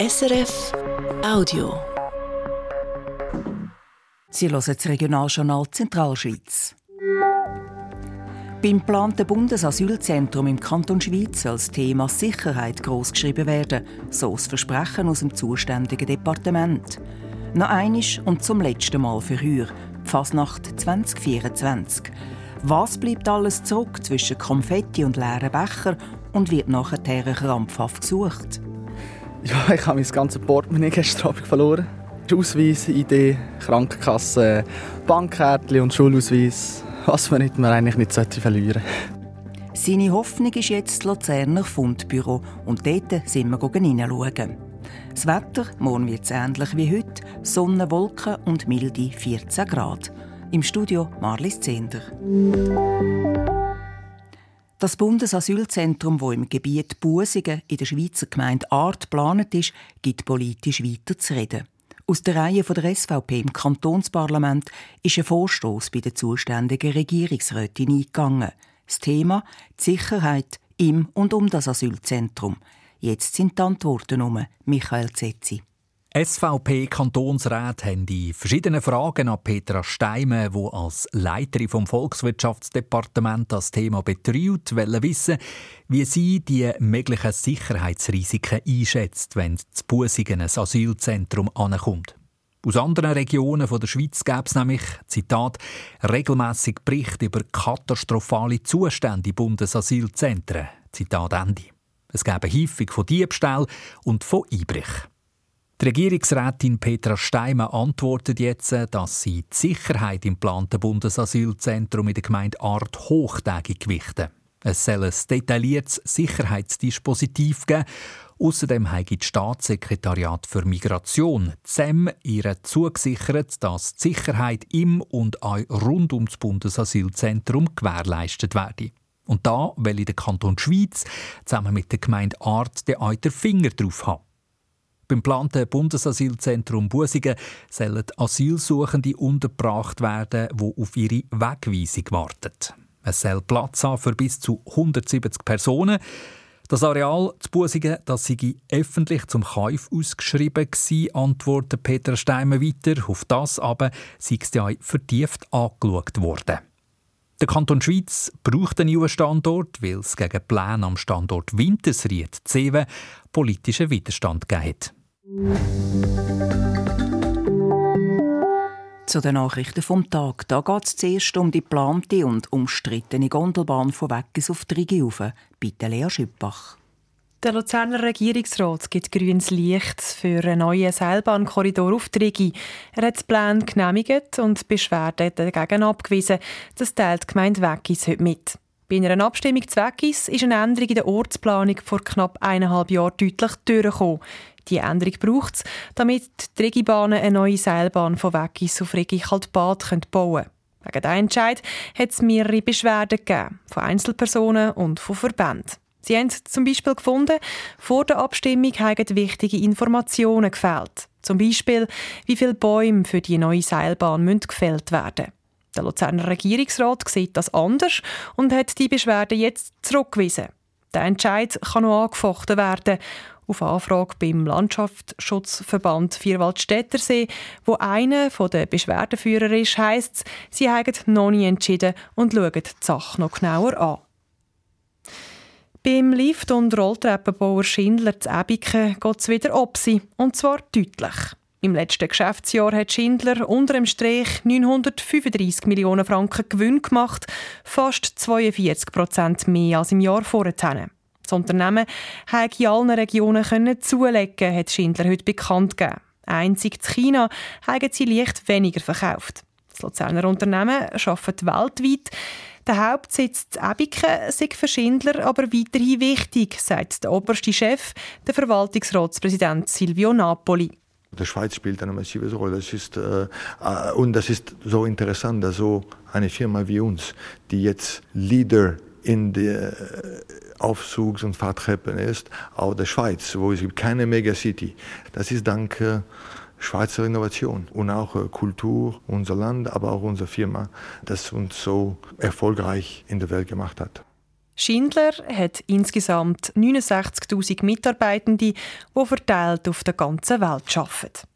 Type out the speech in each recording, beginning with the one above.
SRF Audio. Sie hören das Regionaljournal Zentralschweiz. Beim geplanten Bundesasylzentrum im Kanton Schweiz soll das Thema Sicherheit großgeschrieben werden, so das Versprechen aus dem zuständigen Departement. Noch einisch und zum letzten Mal für Heuer, Fasnacht 2024. Was bleibt alles zurück zwischen Konfetti und leeren Becher und wird nachher krampfhaft gesucht? Ja, ich habe mein ganzes Portemonnaie gestern Abend verloren. Ausweis, ID, Krankenkasse, Bankkärtchen und Schulausweis. Was man nicht mehr eigentlich nicht verlieren sollte. Seine Hoffnung ist jetzt das Luzerner Fundbüro und dort sind wir hineinschauen. Das Wetter, morgen wird es ähnlich wie heute, Sonne, Wolken und milde 14 Grad. Im Studio Marlis Zender. Das Bundesasylzentrum, das im Gebiet Busingen in der Schweizer Gemeinde Art geplant ist, gibt politisch weiterzureden. Aus der Reihe der SVP im Kantonsparlament ist ein Vorstoß bei der zuständigen Regierungsrätin eingegangen. Das Thema die Sicherheit im und um das Asylzentrum. Jetzt sind die Antworten um. Michael Zetzi. SVP-Kantonsräte haben die verschiedenen Fragen an Petra Steime, die als Leiterin vom Volkswirtschaftsdepartement das Thema betreut, wollen wissen, wie sie die möglichen Sicherheitsrisiken einschätzt, wenn zu Busingen ein Asylzentrum ankommt. Aus anderen Regionen der Schweiz gäbe es nämlich, Zitat, regelmäßig Berichte über katastrophale Zustände in Bundesasylzentren. Zitat Ende. Es gäbe häufig von Diebstahl und von Einbrich. Die Regierungsrätin Petra Steimer antwortet jetzt, dass sie die Sicherheit im geplanten Bundesasylzentrum in der Gemeinde Art hochtägig gewichten. Es soll ein detailliertes Sicherheitsdispositiv geben. Außerdem hat das Staatssekretariat für Migration ZEM ihr zugesichert, dass die Sicherheit im und auch rund ums Bundesasylzentrum gewährleistet werde. Und da will der Kanton Schweiz zusammen mit der Gemeinde Art den den Finger drauf haben. Beim geplanten Bundesasylzentrum Busingen sollen Asylsuchende untergebracht werden, die auf ihre Wegweisung warten. Es soll Platz haben für bis zu 170 Personen. Das Areal zu Busingen das sei öffentlich zum Kauf ausgeschrieben gewesen, antwortet Peter Steimer weiter. Auf das aber sei es ja vertieft angeschaut worden. Der Kanton Schweiz braucht einen neuen Standort, weil es gegen Pläne am Standort Wintersried, Zewe, politischen Widerstand gegeben hat. Zu den Nachrichten vom Tag. Da geht es zuerst um die geplante und umstrittene Gondelbahn von Weggis auf Trigaufen. Bitte Lea Schüppach. Der Luzerner Regierungsrat gibt grünes Licht für einen neuen Seilbahnkorridor auf Trigi. Er hat den Plan genehmigt und Beschwerden dagegen abgewiesen. Das teilt die Gemeinde Weggis heute mit. Bei einer Abstimmung zu Weggis ist eine Änderung in der Ortsplanung vor knapp eineinhalb Jahren deutlich durchgekommen. Die Änderung braucht es, damit die Regibahnen eine neue Seilbahn von Weggis auf Regi-Kaltbad bauen können. Wegen diesem Entscheid hat es mehrere Beschwerden gegeben, von Einzelpersonen und von Verbänden. Sie haben zum Beispiel gefunden, vor der Abstimmung haben wichtige Informationen gefehlt. Zum Beispiel, wie viele Bäume für die neue Seilbahn müssen gefällt werden Der Luzerner Regierungsrat sieht das anders und hat die Beschwerde jetzt zurückgewiesen. Der Entscheid kann noch angefochten werden auf Anfrage beim Landschaftsschutzverband Vierwaldstättersee, wo einer der Beschwerdeführer ist, heisst es, sie haben noch nie entschieden und schauen die Sache noch genauer an. Beim Lift- und Rolltreppenbauer Schindler zu Ebiken geht es wieder ob sie, und zwar deutlich. Im letzten Geschäftsjahr hat Schindler unter dem Strich 935 Millionen Franken Gewinn gemacht, fast 42 Prozent mehr als im Jahr vorher. Das Unternehmen konnte in allen Regionen zulegen, hat Schindler heute bekannt gegeben. Einzig in China haben sie leicht weniger verkauft. Das Luzerner Unternehmen arbeitet weltweit. Der Hauptsitz in Ebiken ist für Schindler aber weiterhin wichtig, sagt der oberste Chef, der Verwaltungsratspräsident Silvio Napoli. Die Schweiz spielt eine massive Rolle. Das ist, äh, äh, und das ist so interessant, dass so eine Firma wie uns, die jetzt Leader in der Aufzugs- und Fahrtreppen ist, auch der Schweiz, wo es gibt keine Megacity. Das ist dank äh, Schweizer Innovation und auch äh, Kultur, unser Land, aber auch unsere Firma, das uns so erfolgreich in der Welt gemacht hat. Schindler hat insgesamt 69.000 Mitarbeitende, die verteilt auf der ganzen Welt arbeiten.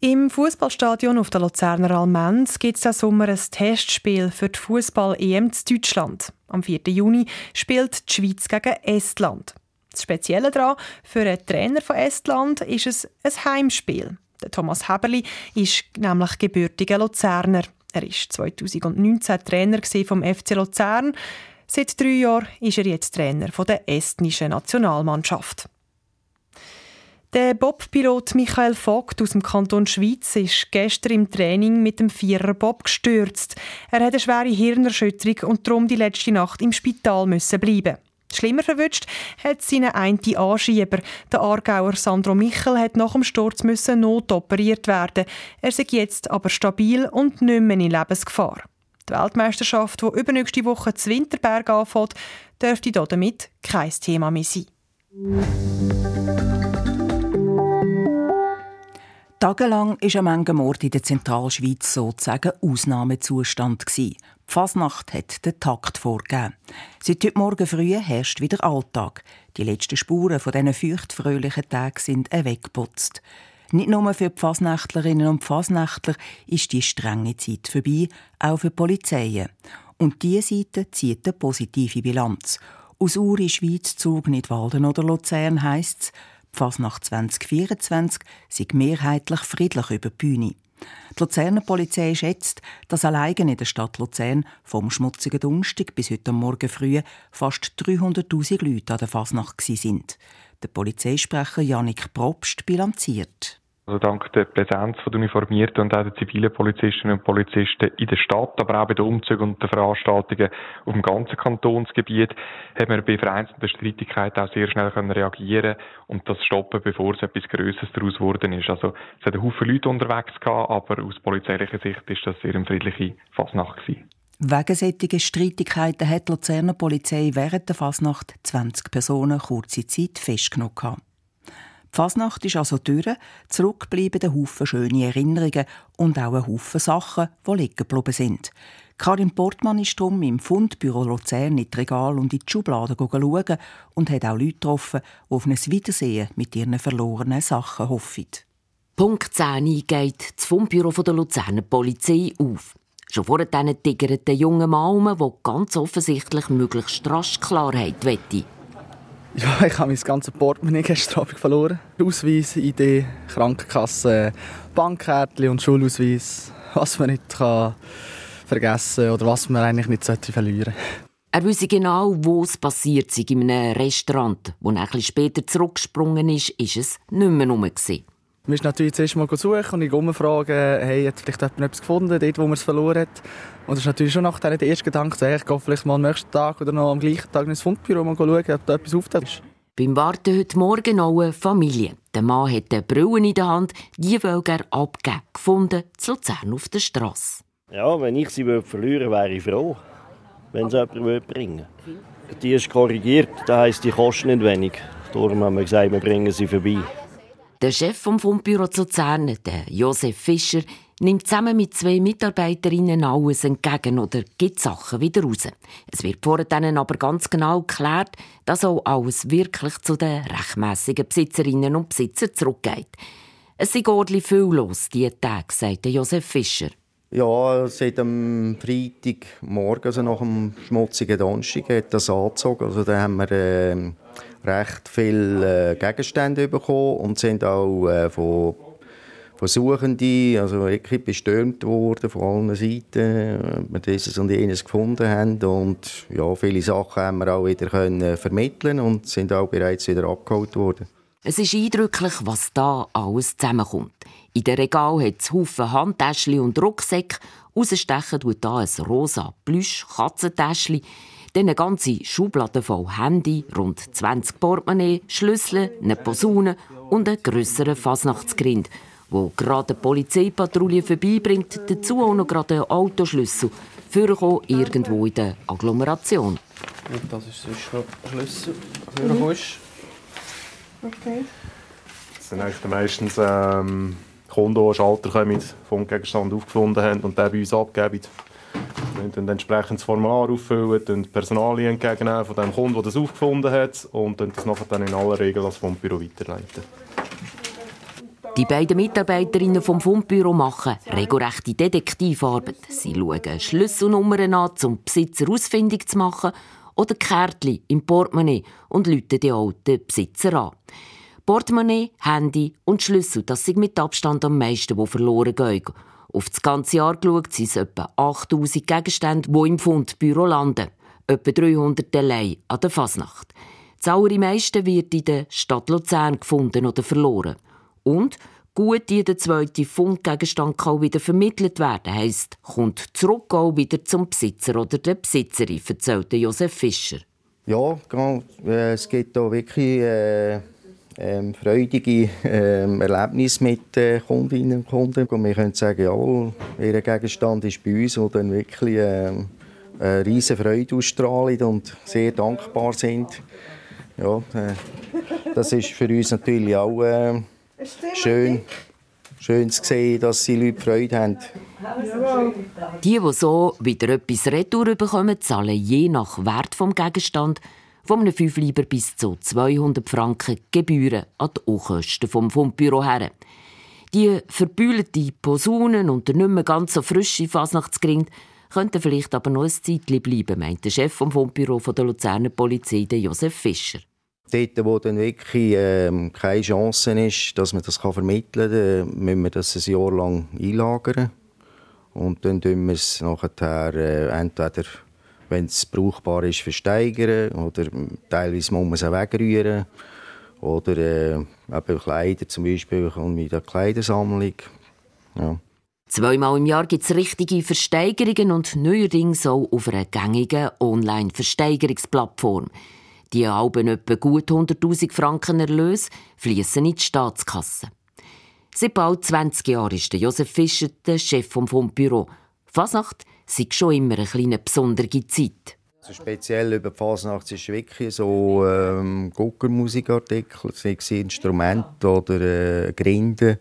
Im Fußballstadion auf der Luzerner Almenz gibt es diesen Sommer ein Testspiel für die Fußball-EM zu Deutschland. Am 4. Juni spielt die Schweiz gegen Estland. Das Spezielle daran, für einen Trainer von Estland ist es ein Heimspiel. Thomas Heberli ist nämlich gebürtiger Luzerner. Er war 2019 Trainer vom FC Luzern. Seit drei Jahren ist er jetzt Trainer der estnischen Nationalmannschaft. Der Bobpilot Michael Vogt aus dem Kanton Schweiz ist gestern im Training mit dem Viererbob gestürzt. Er hat eine schwere Hirnerschütterung und darum die letzte Nacht im Spital müssen bleiben. Schlimmer verwünscht hat seine eine Anschieber. Der Aargauer Sandro Michel hat nach dem Sturz müssen notoperiert werden. Er ist jetzt aber stabil und nicht mehr in Lebensgefahr. Die Weltmeisterschaft, die übernächste Woche zu Winterberg anfängt, dürfte damit kein Thema mehr sein. Tagelang war ein Mengenmord in der Zentralschweiz sozusagen Ausnahmezustand. Die Fasnacht hat den Takt vorgegeben. Seit heute Morgen früh herrscht wieder Alltag. Die letzten Spuren von diesen feuchtfröhlichen Tagen sind weggeputzt. Nicht nur für die Fasnächtlerinnen und Fasnächtler ist die strenge Zeit vorbei, auch für die Polizeien. Und diese Seite zieht eine positive Bilanz. Aus Uri, Schweiz, Zug, Nidwalden oder Luzern heisst es, Fasnacht 2024 sei mehrheitlich friedlich über die Bühne. Die Luzerner Polizei schätzt, dass allein in der Stadt Luzern vom schmutzigen Donnerstag bis heute Morgen früh fast 300.000 Leute an der Fasnacht sind. Der Polizeisprecher Janik Probst bilanziert. Also dank der Präsenz der uniformierten und auch der zivilen Polizistinnen und Polizisten in der Stadt, aber auch bei den Umzügen und den Veranstaltungen auf dem ganzen Kantonsgebiet, haben wir bei vereinzelten Streitigkeiten auch sehr schnell reagieren und das stoppen, bevor es etwas Größeres daraus geworden ist. Also es hat einen Haufen Leute unterwegs gehabt, aber aus polizeilicher Sicht ist das sehr eine friedliche Fasnacht gewesen. Wegen solcher Streitigkeiten hat die Luzerner Polizei während der Fasnacht 20 Personen kurze Zeit festgenommen. Die Fasnacht ist also durch, zurückbleiben ein Haufen schöne Erinnerungen und auch ein Haufen Sachen, die liegen geblieben sind. Karin Portmann ist darum im Fundbüro Luzern in die Regal und in die Schubladen schauen und hat auch Leute getroffen, die auf ein Wiedersehen mit ihren verlorenen Sachen hoffen. Punkt 10 geht das Fundbüro der Luzerner Polizei auf. Schon vorher tigert der junge Mann der ganz offensichtlich möglichst rasch Klarheit wette. Ja, ich habe mein ganzes Portemonnaie gestern Abend verloren. Ausweis, ID, Krankenkasse, Bankkärtchen und Schulausweis. Was man nicht kann vergessen oder was man eigentlich nicht sollte verlieren Er wisse genau, wo es passiert sei, in einem Restaurant. Wo er etwas später zurückgesprungen ist, ist es nicht mehr rum. Man ist natürlich zuerst mal suchen und ich umfragen, hey, hat vielleicht jemand etwas gefunden, dort, wo man es verloren hat. Und das ist natürlich schon nachher der erste Gedanke, hey, ich gehe vielleicht mal am nächsten Tag oder noch am gleichen Tag ins Fundbüro mal schauen, ob da etwas auftaucht. Beim Warten heute Morgen noch eine Familie. Der Mann hat eine Brille in der Hand, die will er abgeben. Gefunden, zu Luzern auf der Straße. Ja, wenn ich sie verlieren würde, wäre ich froh, wenn sie jemand bringen würde. Die ist korrigiert, das heisst, die kosten nicht wenig. Darum haben wir gesagt, wir bringen sie vorbei. Der Chef vom Fundbüro zu Luzern, der Josef Fischer, nimmt zusammen mit zwei Mitarbeiterinnen alles entgegen oder gibt Sachen wieder raus. Es wird vor denen aber ganz genau geklärt, dass auch alles wirklich zu den rechtmässigen Besitzerinnen und Besitzern zurückgeht. Es sind ordentlich viel los diese Tage, sagt Josef Fischer. Ja, seit dem Freitagmorgen, also nach dem schmutzigen Donnerstag, hat das angezogen. Also da haben wir äh, recht viele äh, Gegenstände bekommen und sind auch äh, von, Suchenden, also wirklich bestürmt worden von allen Seiten, wir dieses und jenes gefunden haben und ja, viele Sachen haben wir auch wieder können vermitteln und sind auch bereits wieder abgeholt worden. Es ist eindrücklich, was da alles zusammenkommt. In der Regal hat es Haufen Handtäschchen und Rucksäcke. Rausstechen tut da ein rosa Plüsch-Katzentäschchen. Dann eine ganze Schublade voll Handy, rund 20 Portemonnaie, Schlüssel, eine Posaune und einen grösseren Fasnachtsgrind, wo gerade eine Polizeipatrouille vorbeibringt, dazu auch noch gerade einen Autoschlüssel, für irgendwo in der Agglomeration. Und das ist sonst noch ein Schlüssel, für mhm. Okay. Das sind eigentlich meistens ähm, Kunden, die Schalter vom Gegenstand aufgefunden haben und den bei uns abgeben. Dann entsprechend das Formular auffüllen, dann Personalien entgegennehmen von dem Kunden, der das aufgefunden hat und dann das nachher dann in aller Regel als Fundbüro weiterleiten. Die beiden Mitarbeiterinnen vom Fundbüro machen regelrechte Detektivarbeit. Sie schauen Schlüsselnummern an, um Besitzer ausfindig zu machen oder Kärtchen im Portemonnaie und läuten die alten Besitzer an. Portemonnaie, Handy und Schlüssel, das sind mit Abstand am meisten, die verloren gehen. Auf das ganze Jahr geschaut sind es etwa 8000 Gegenstände, die im Fundbüro landen. Etwa 300 allein an der Fasnacht. Das allermeiste wird in der Stadt Luzern gefunden oder verloren. Und gut jeder zweite Fundgegenstand kann wieder vermittelt werden, heisst, kommt zurück auch wieder zum Besitzer oder der Besitzerin, erzählte Josef Fischer. Ja, äh, es gibt hier wirklich äh, ähm, freudige ähm, Erlebnisse mit äh, Kundinnen und Kunden. Und wir können sagen, ja, ihr Gegenstand ist bei uns, wo dann wirklich äh, eine riesige Freude ausstrahlen und sehr dankbar sind. Ja, äh, das ist für uns natürlich auch äh, schön, schön zu sehen, dass die Leute Freude haben. Die, die so wieder etwas retour bekommen, zahlen je nach Wert des Gegenstands von einem Fünfleiber bis zu 200 Franken Gebühren an die Unkosten vom Fundbüro her. Die verbühlten Posaunen und der nicht mehr ganz so frische Fasnachtsgrind könnten vielleicht aber noch ein Zeitchen bleiben, meint der Chef vom Fundbüro der Luzerner Polizei, Josef Fischer. Dort, wo dann wirklich äh, keine Chance ist, dass man das vermitteln kann, müssen wir das ein Jahr lang einlagern. Und dann tun wir es nachher äh, entweder, wenn es brauchbar ist, versteigern oder teilweise muss man es auch wegrühren. Oder äh, eben Kleider zum Beispiel mit der Kleidersammlung. Ja. Zweimal im Jahr gibt es richtige Versteigerungen und neuerdings auch auf einer gängigen Online-Versteigerungsplattform. Die Alben etwa gut 100.000 Franken Erlös fließen in die Staatskasse. Seit bald 20 Jahren ist Josef Fischer der Chef vom Fundbüro. Fasnacht sei schon immer eine kleine besondere Zeit. Also speziell über die Fasnacht ist wirklich so ähm, Guckermusikartikel, sei es Instrumente oder äh, Grinden.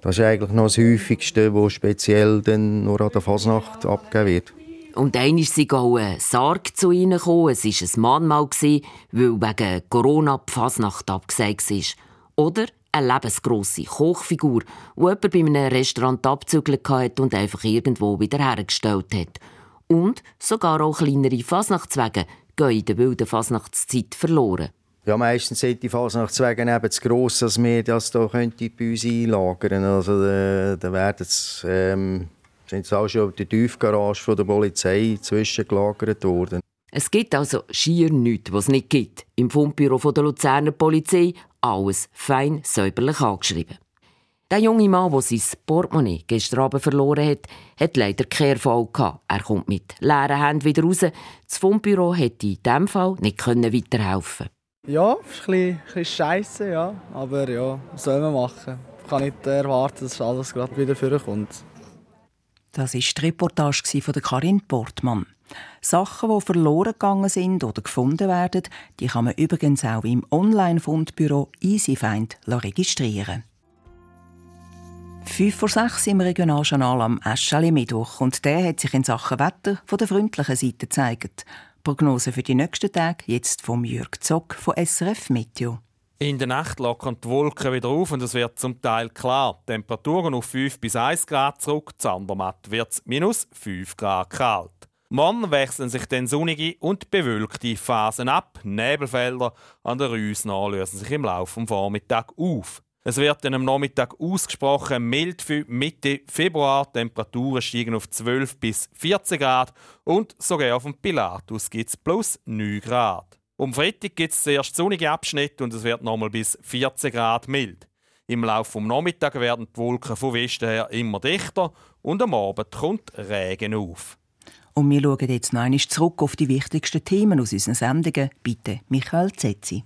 Das ist eigentlich noch das Häufigste, was speziell dann nur an der Fasnacht abgegeben wird. Und einmal ist auch ein Sarg zu ihnen gekommen. Es war ein Mahnmal, weil wegen Corona die Fasnacht abgesagt war. Oder eine lebensgrosse Kochfigur, die jemand bei einem Restaurant abzügelt hat und einfach irgendwo wieder hergestellt hat. Und sogar auch kleinere Fasnachtswege gehen in der wilden Fasnachtszeit verloren. Ja, meistens sind die Fasnachtswege eben zu gross, dass wir das hier bei uns einlagern könnten. Also, da, da werden es ähm, sind auch schon auf der Tiefgarage der Polizei zwischengelagert worden. Es gibt also schier nichts, was es nicht gibt. Im Fundbüro der Luzerner Polizei alles fein säuberlich angeschrieben. Der junge Mann, der sein Portemonnaie gestern Abend verloren hat, hat leider keinen Erfolg gehabt. Er kommt mit leeren Händen wieder raus. Das Fundbüro hätte in diesem Fall nicht weiterhelfen Ja, ist ein bisschen, bisschen scheiße, ja. Aber ja, was soll man machen? Ich kann nicht erwarten, dass alles gerade wieder vorkommt. Das war die Reportage von Karin Portmann. Sachen, die verloren gegangen sind oder gefunden werden, die kann man übrigens auch im Online-Fundbüro EasyFind registrieren. 5 vor 6 im Regionaljournal am Eschali Mittwoch und der hat sich in Sachen Wetter von der freundlichen Seite gezeigt. Prognose für die nächsten Tage jetzt vom Jörg Zock von SRF Meteo. In der Nacht lockern die Wolken wieder auf und es wird zum Teil klar. Temperaturen auf 5 bis 1 Grad zurück, zu Andermatt wird es minus 5 Grad kalt. Morgen wechseln sich dann sonnige und bewölkte Phasen ab. Nebelfelder an der Rüsna lösen sich im Laufe des Vormittags auf. Es wird dann am Nachmittag ausgesprochen mild für Mitte Februar. Temperaturen steigen auf 12 bis 14 Grad und sogar auf dem Pilatus gibt es plus 9 Grad. Um Freitag gibt es zuerst sonnige Abschnitte und es wird nochmal bis 14 Grad mild. Im Laufe des Nachmittags werden die Wolken von Westen her immer dichter und am Abend kommt Regen auf. Und wir schauen jetzt noch einmal zurück auf die wichtigsten Themen aus unseren Sendungen. Bitte, Michael Zetzi.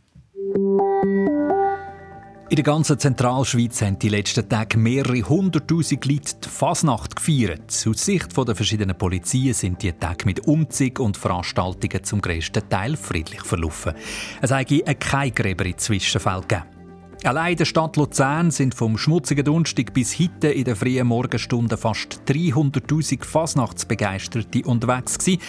In der ganzen Zentralschweiz haben die letzten Tage mehrere hunderttausend Leute die Fasnacht gefeiert. Aus Sicht der verschiedenen Polizien sind die Tage mit Umzug und Veranstaltungen zum grössten Teil friedlich verlaufen. Es habe keine Gräber in Zwischenfällen gegeben. Allein in der Stadt Luzern sind vom schmutzigen Donnerstag bis heute in den frühen Morgenstunden fast 300.000 Fasnachtsbegeisterte unterwegs gewesen.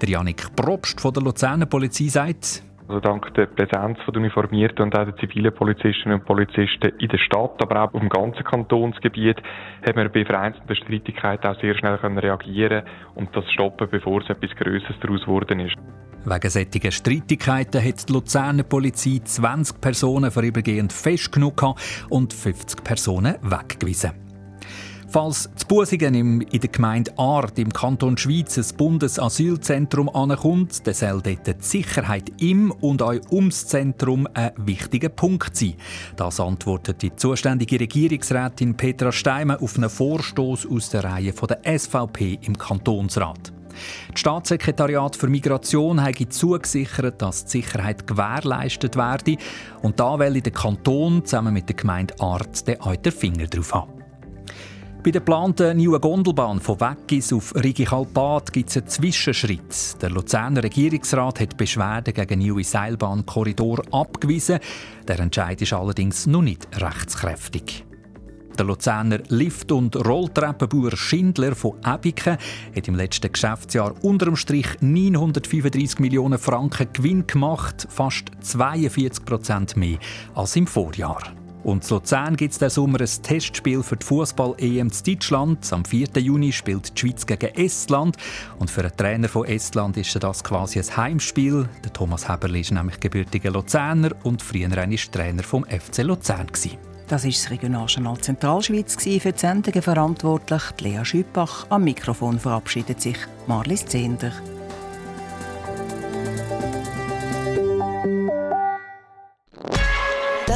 Der Janik Probst von der Luzerner Polizei sagt, also dank der Präsenz der uniformierten und auch der zivilen Polizistinnen und Polizisten in der Stadt, aber auch dem ganzen Kantonsgebiet, haben wir bei vereinzelten Streitigkeiten auch sehr schnell reagieren und das stoppen, bevor es etwas Größeres daraus geworden ist. Wegen solcher Streitigkeiten hat die Luzerner Polizei 20 Personen vorübergehend festgenommen und 50 Personen weggewiesen. Falls zu Busingen in der Gemeinde Art im Kanton Schweiz ein Bundesasylzentrum ankommt, dann soll dort die Sicherheit im und auch ums Zentrum ein wichtiger Punkt sein. Das antwortet die zuständige Regierungsrätin Petra Steimer auf einen Vorstoß aus der Reihe der SVP im Kantonsrat. Das Staatssekretariat für Migration hat zugesichert, dass die Sicherheit gewährleistet werde. Und da will der Kanton zusammen mit der Gemeinde Art den Finger drauf haben. Bei der geplanten neuen Gondelbahn von Weggis auf Rigi-Kalpat gibt es einen Zwischenschritt. Der Luzerner Regierungsrat hat Beschwerden gegen den neuen Seilbahnkorridor abgewiesen. Der Entscheid ist allerdings noch nicht rechtskräftig. Der Luzerner Lift- und Rolltreppenbauer Schindler von Ebiken hat im letzten Geschäftsjahr unter dem Strich 935 Millionen Franken Gewinn gemacht, fast 42 Prozent mehr als im Vorjahr. Und in Luzern gibt es diesen Sommer ein Testspiel für die Fußball-EM in Deutschland. Am 4. Juni spielt die Schweiz gegen Estland. Und für einen Trainer von Estland ist das quasi ein Heimspiel. Der Thomas Heberli ist nämlich gebürtiger Luzerner und früher ein Trainer vom FC Luzern. Gewesen. Das ist das Regionaljournal Zentralschweiz für die Sendungen verantwortlich. Lea Schüppach am Mikrofon verabschiedet sich Marlis Zehnder.